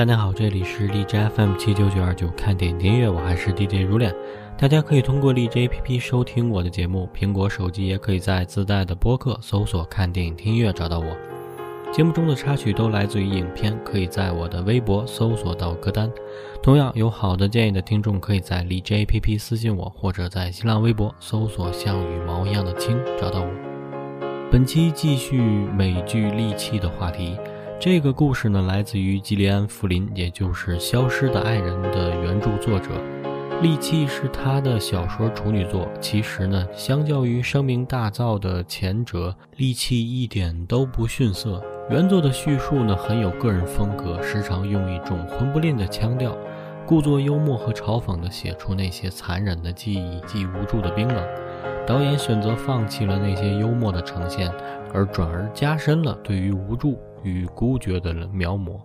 大家好，这里是荔枝 FM 七九九二九，看电影音乐，我还是 DJ 如恋。大家可以通过荔枝 APP 收听我的节目，苹果手机也可以在自带的播客搜索“看电影听音乐”找到我。节目中的插曲都来自于影片，可以在我的微博搜索到歌单。同样有好的建议的听众，可以在荔枝 APP 私信我，或者在新浪微博搜索“像羽毛一样的青”找到我。本期继续美剧《利器》的话题。这个故事呢，来自于吉利安·弗林，也就是《消失的爱人》的原著作者。《利器》是他的小说处女作。其实呢，相较于声名大噪的前者，《利器》一点都不逊色。原作的叙述呢，很有个人风格，时常用一种混不吝的腔调，故作幽默和嘲讽地写出那些残忍的记忆及无助的冰冷。导演选择放弃了那些幽默的呈现，而转而加深了对于无助。与孤绝的描摹。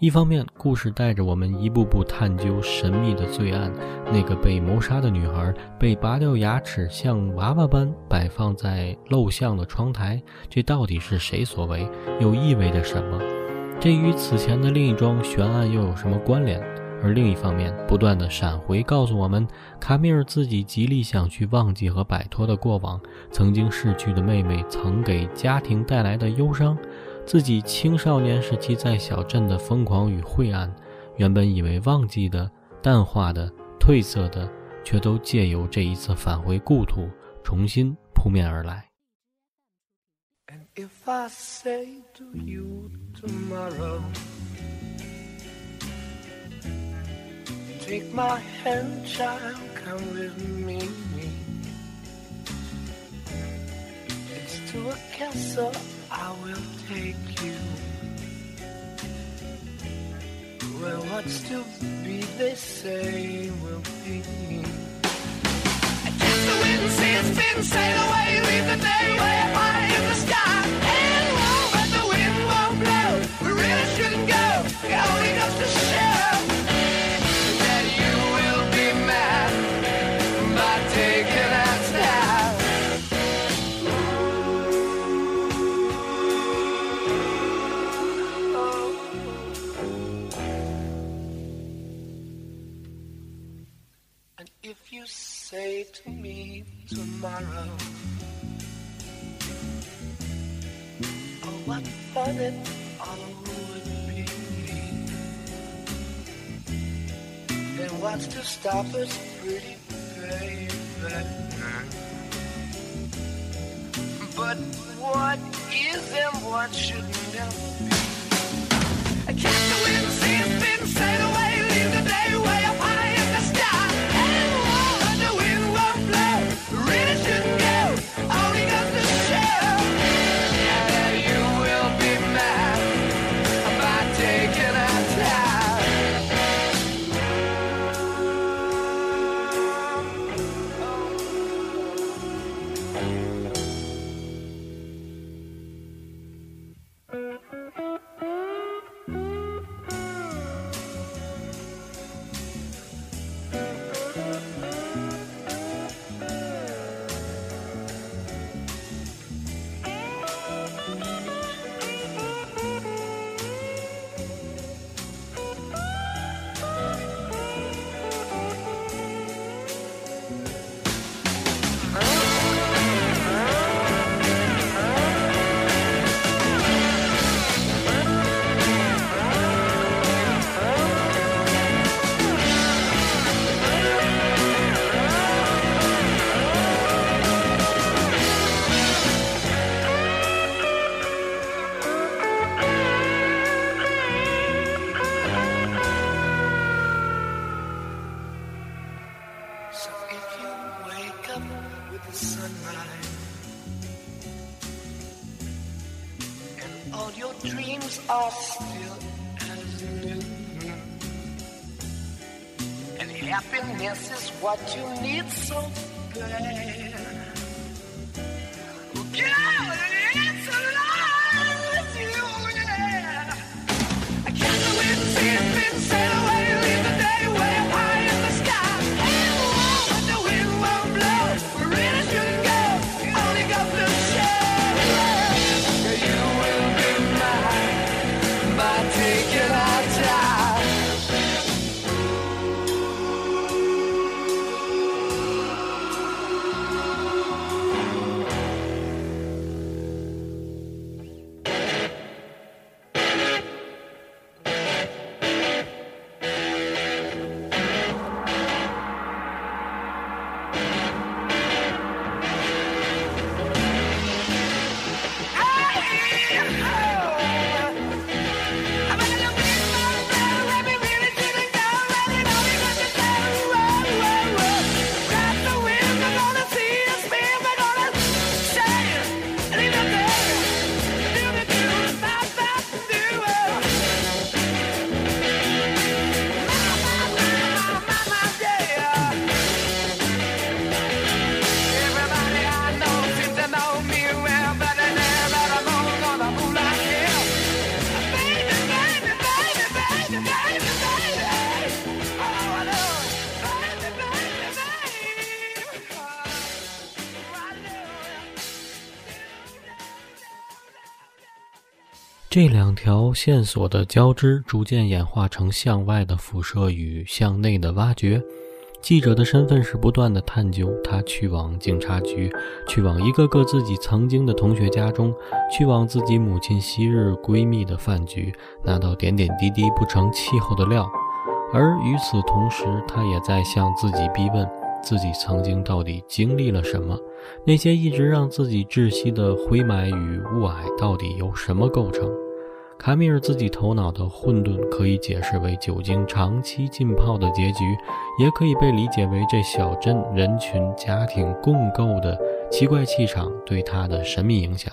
一方面，故事带着我们一步步探究神秘的罪案：那个被谋杀的女孩被拔掉牙齿，像娃娃般摆放在陋巷的窗台，这到底是谁所为？又意味着什么？这与此前的另一桩悬案又有什么关联？而另一方面，不断的闪回告诉我们，卡米尔自己极力想去忘记和摆脱的过往，曾经逝去的妹妹曾给家庭带来的忧伤。自己青少年时期在小镇的疯狂与晦暗，原本以为忘记的、淡化的、褪色的，却都借由这一次返回故土，重新扑面而来。I will take you where what's to be, they say will be. I kiss the wind see its spin, sail away, leave the day 条线索的交织，逐渐演化成向外的辐射与向内的挖掘。记者的身份是不断的探究，他去往警察局，去往一个个自己曾经的同学家中，去往自己母亲昔日闺蜜的饭局，拿到点点滴滴不成气候的料。而与此同时，他也在向自己逼问：自己曾经到底经历了什么？那些一直让自己窒息的灰霾与雾霭，到底由什么构成？卡米尔自己头脑的混沌，可以解释为酒精长期浸泡的结局，也可以被理解为这小镇人群家庭共构的奇怪气场对他的神秘影响，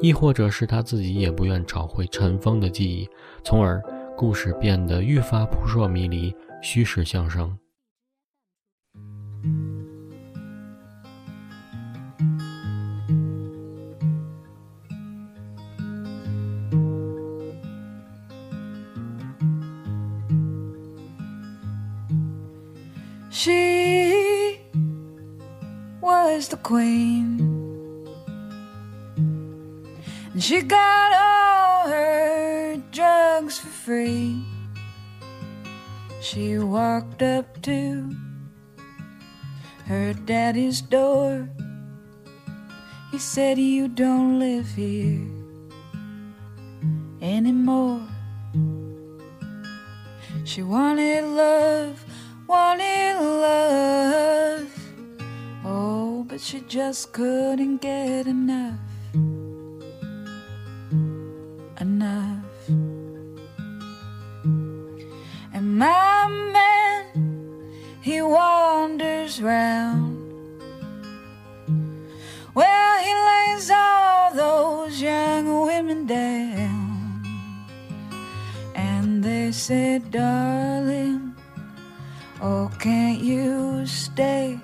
亦或者是他自己也不愿找回尘封的记忆，从而故事变得愈发扑朔迷离，虚实相生。She was the queen, and she got all her drugs for free. She walked up to her daddy's door. He said, You don't live here anymore. She wanted love wanted love. Oh, but she just couldn't get enough. Enough. And my man, he wanders round. Well, he lays all those young women down. And they said, darling. Can't you stay?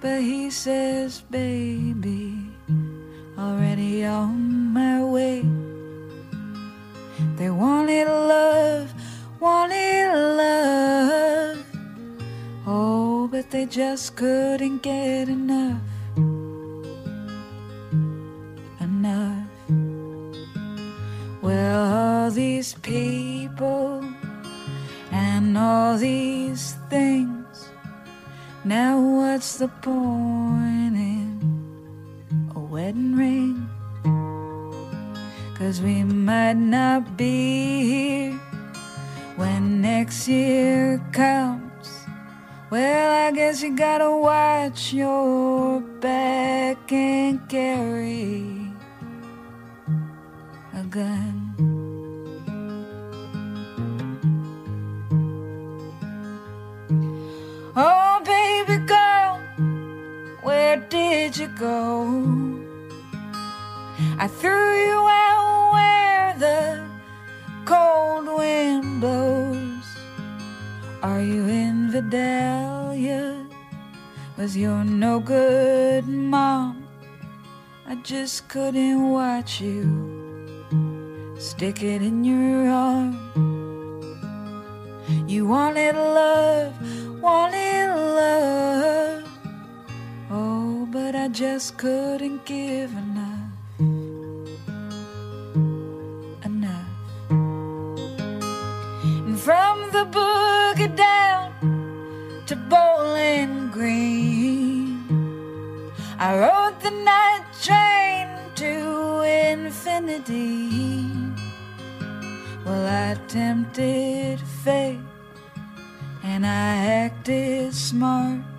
But he says, baby, already on my way. They wanted love, wanted love. Oh, but they just couldn't get enough. Enough. Well, all these people and all these things. Now, what's the point in a wedding ring? Cause we might not be here when next year comes. Well, I guess you gotta watch your back and carry a gun. Did you go? I threw you out where the cold wind blows. Are you in Vidalia? Was your no good mom? I just couldn't watch you stick it in your arm. You wanted love wanted just couldn't give enough. Enough. And from the boogie down to Bowling Green, I rode the night train to infinity. Well, I tempted fate and I acted smart.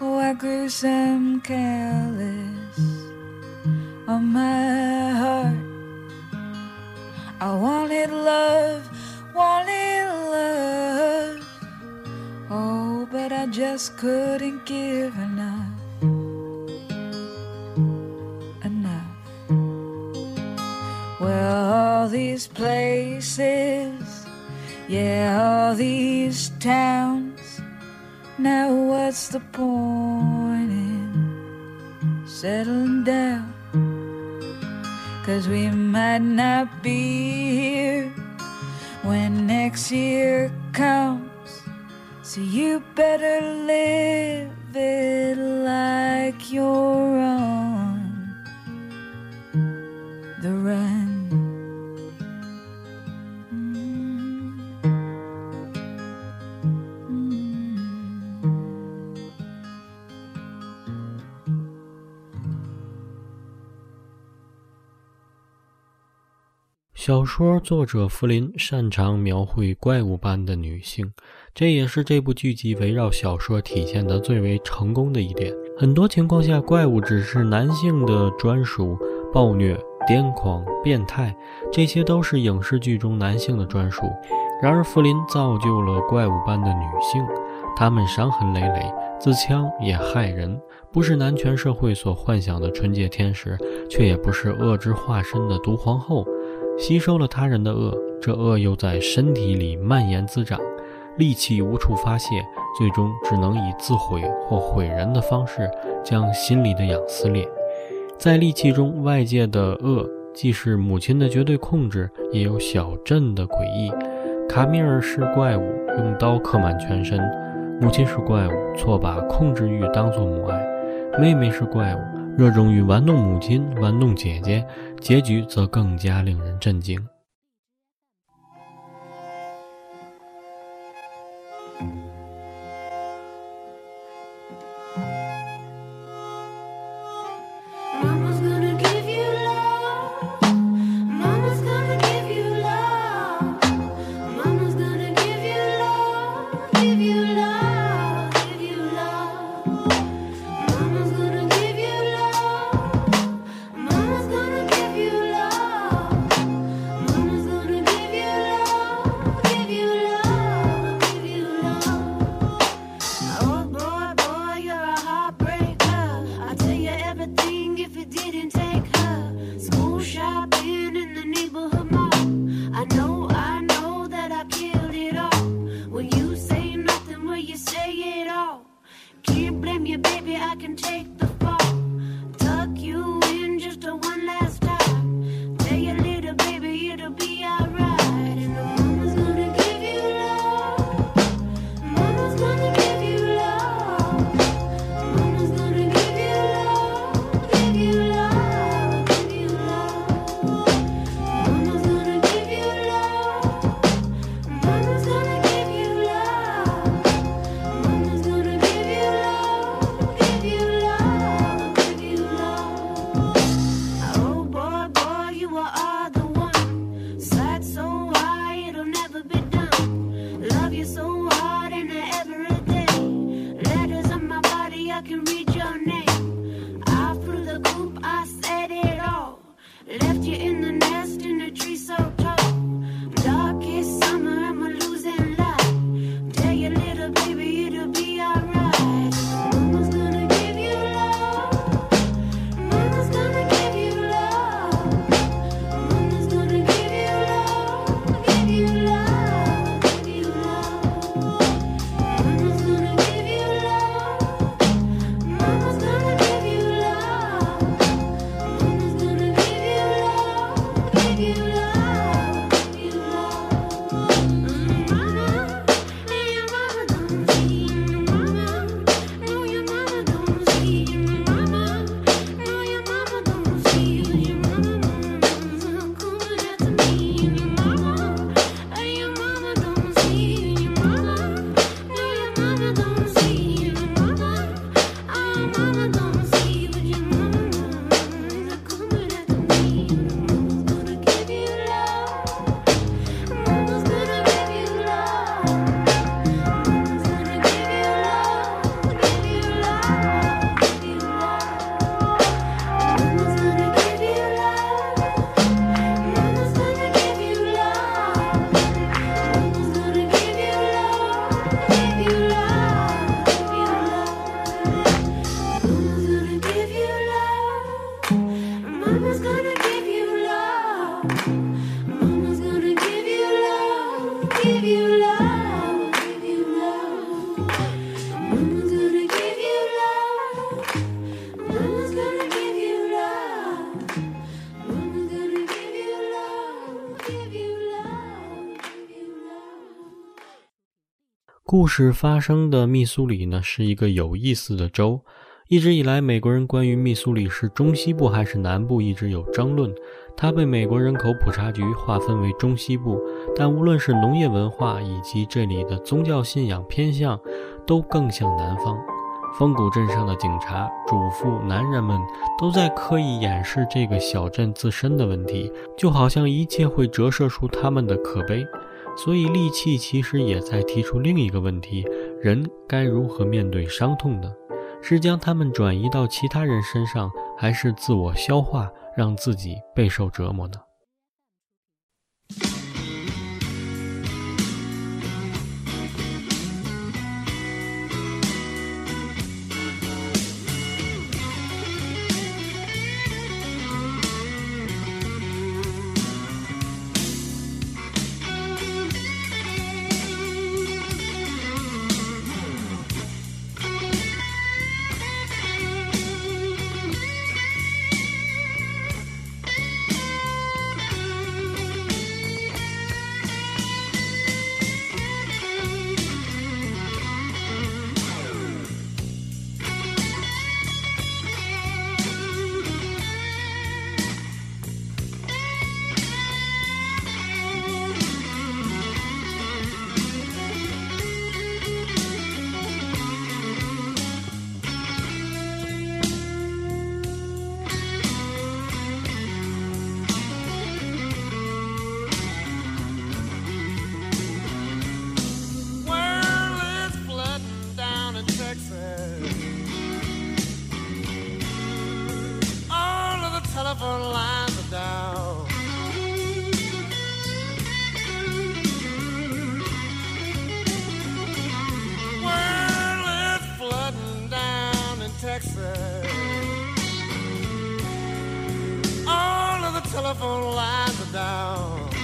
Oh, I grew some callous on my heart. I wanted love, wanted love. Oh, but I just couldn't give enough. Enough. Well, all these places yeah, all these towns. Now, what's the point in settling down? Cause we might not be here when next year comes. So you better live it like you're on 小说作者弗林擅长描绘怪物般的女性，这也是这部剧集围绕小说体现的最为成功的一点。很多情况下，怪物只是男性的专属，暴虐、癫狂、变态，这些都是影视剧中男性的专属。然而，弗林造就了怪物般的女性，她们伤痕累累，自枪也害人，不是男权社会所幻想的纯洁天使，却也不是恶之化身的毒皇后。吸收了他人的恶，这恶又在身体里蔓延滋长，戾气无处发泄，最终只能以自毁或毁人的方式将心里的痒撕裂。在戾气中，外界的恶既是母亲的绝对控制，也有小镇的诡异。卡米尔是怪物，用刀刻满全身；母亲是怪物，错把控制欲当作母爱；妹妹是怪物。热衷于玩弄母亲、玩弄姐姐，结局则更加令人震惊。故事发生的密苏里呢，是一个有意思的州。一直以来，美国人关于密苏里是中西部还是南部一直有争论。它被美国人口普查局划分为中西部，但无论是农业文化以及这里的宗教信仰偏向，都更像南方。风谷镇上的警察、主妇、男人们都在刻意掩饰这个小镇自身的问题，就好像一切会折射出他们的可悲。所以，戾气其实也在提出另一个问题：人该如何面对伤痛呢？是将他们转移到其他人身上，还是自我消化，让自己备受折磨呢？telephone lines are down.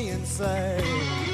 Me insane.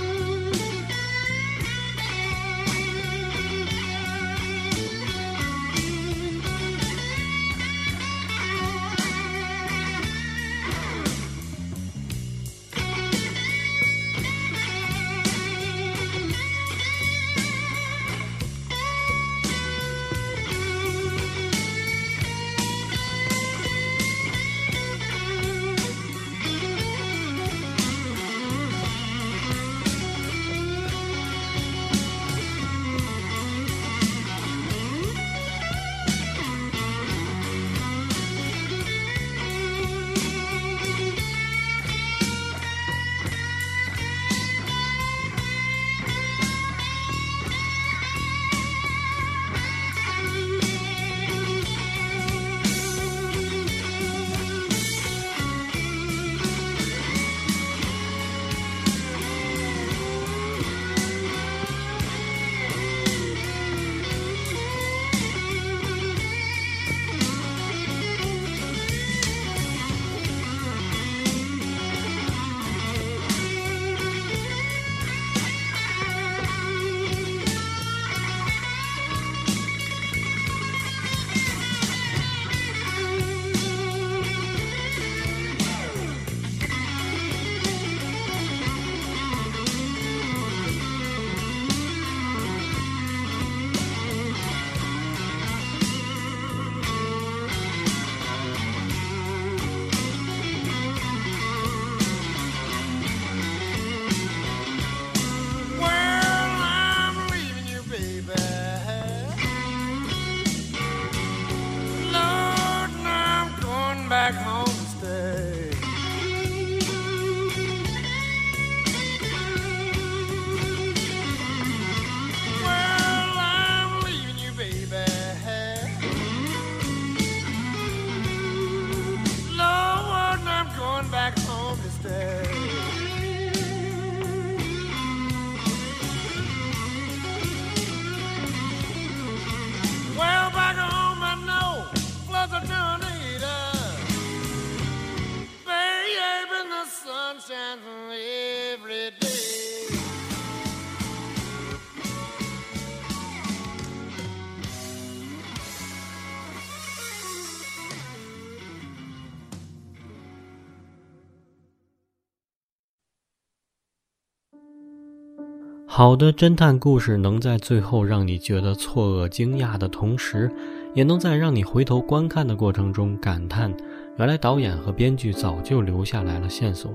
好的侦探故事能在最后让你觉得错愕、惊讶的同时，也能在让你回头观看的过程中感叹：原来导演和编剧早就留下来了线索。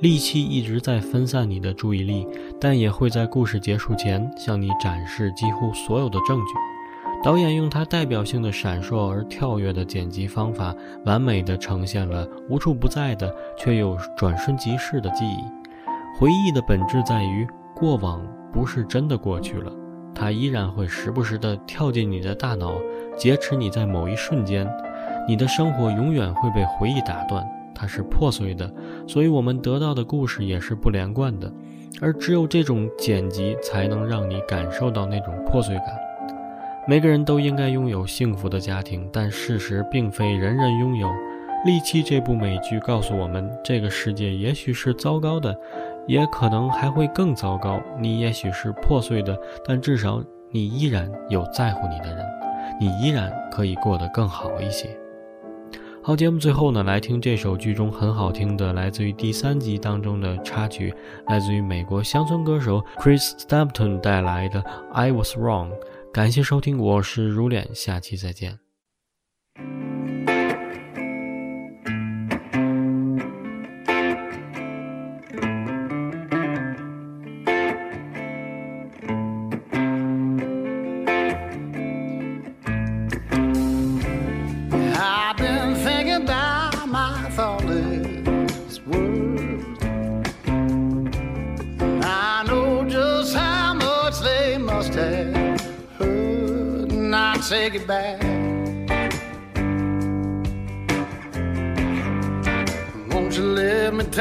利器一直在分散你的注意力，但也会在故事结束前向你展示几乎所有的证据。导演用他代表性的闪烁而跳跃的剪辑方法，完美地呈现了无处不在的却又转瞬即逝的记忆。回忆的本质在于，过往不是真的过去了，它依然会时不时地跳进你的大脑，劫持你在某一瞬间。你的生活永远会被回忆打断，它是破碎的，所以我们得到的故事也是不连贯的。而只有这种剪辑，才能让你感受到那种破碎感。每个人都应该拥有幸福的家庭，但事实并非人人拥有。《利器》这部美剧告诉我们，这个世界也许是糟糕的，也可能还会更糟糕。你也许是破碎的，但至少你依然有在乎你的人，你依然可以过得更好一些。好，节目最后呢，来听这首剧中很好听的，来自于第三集当中的插曲，来自于美国乡村歌手 Chris Stapleton 带来的《I Was Wrong》。感谢收听，我是如脸，下期再见。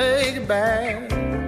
Take it back?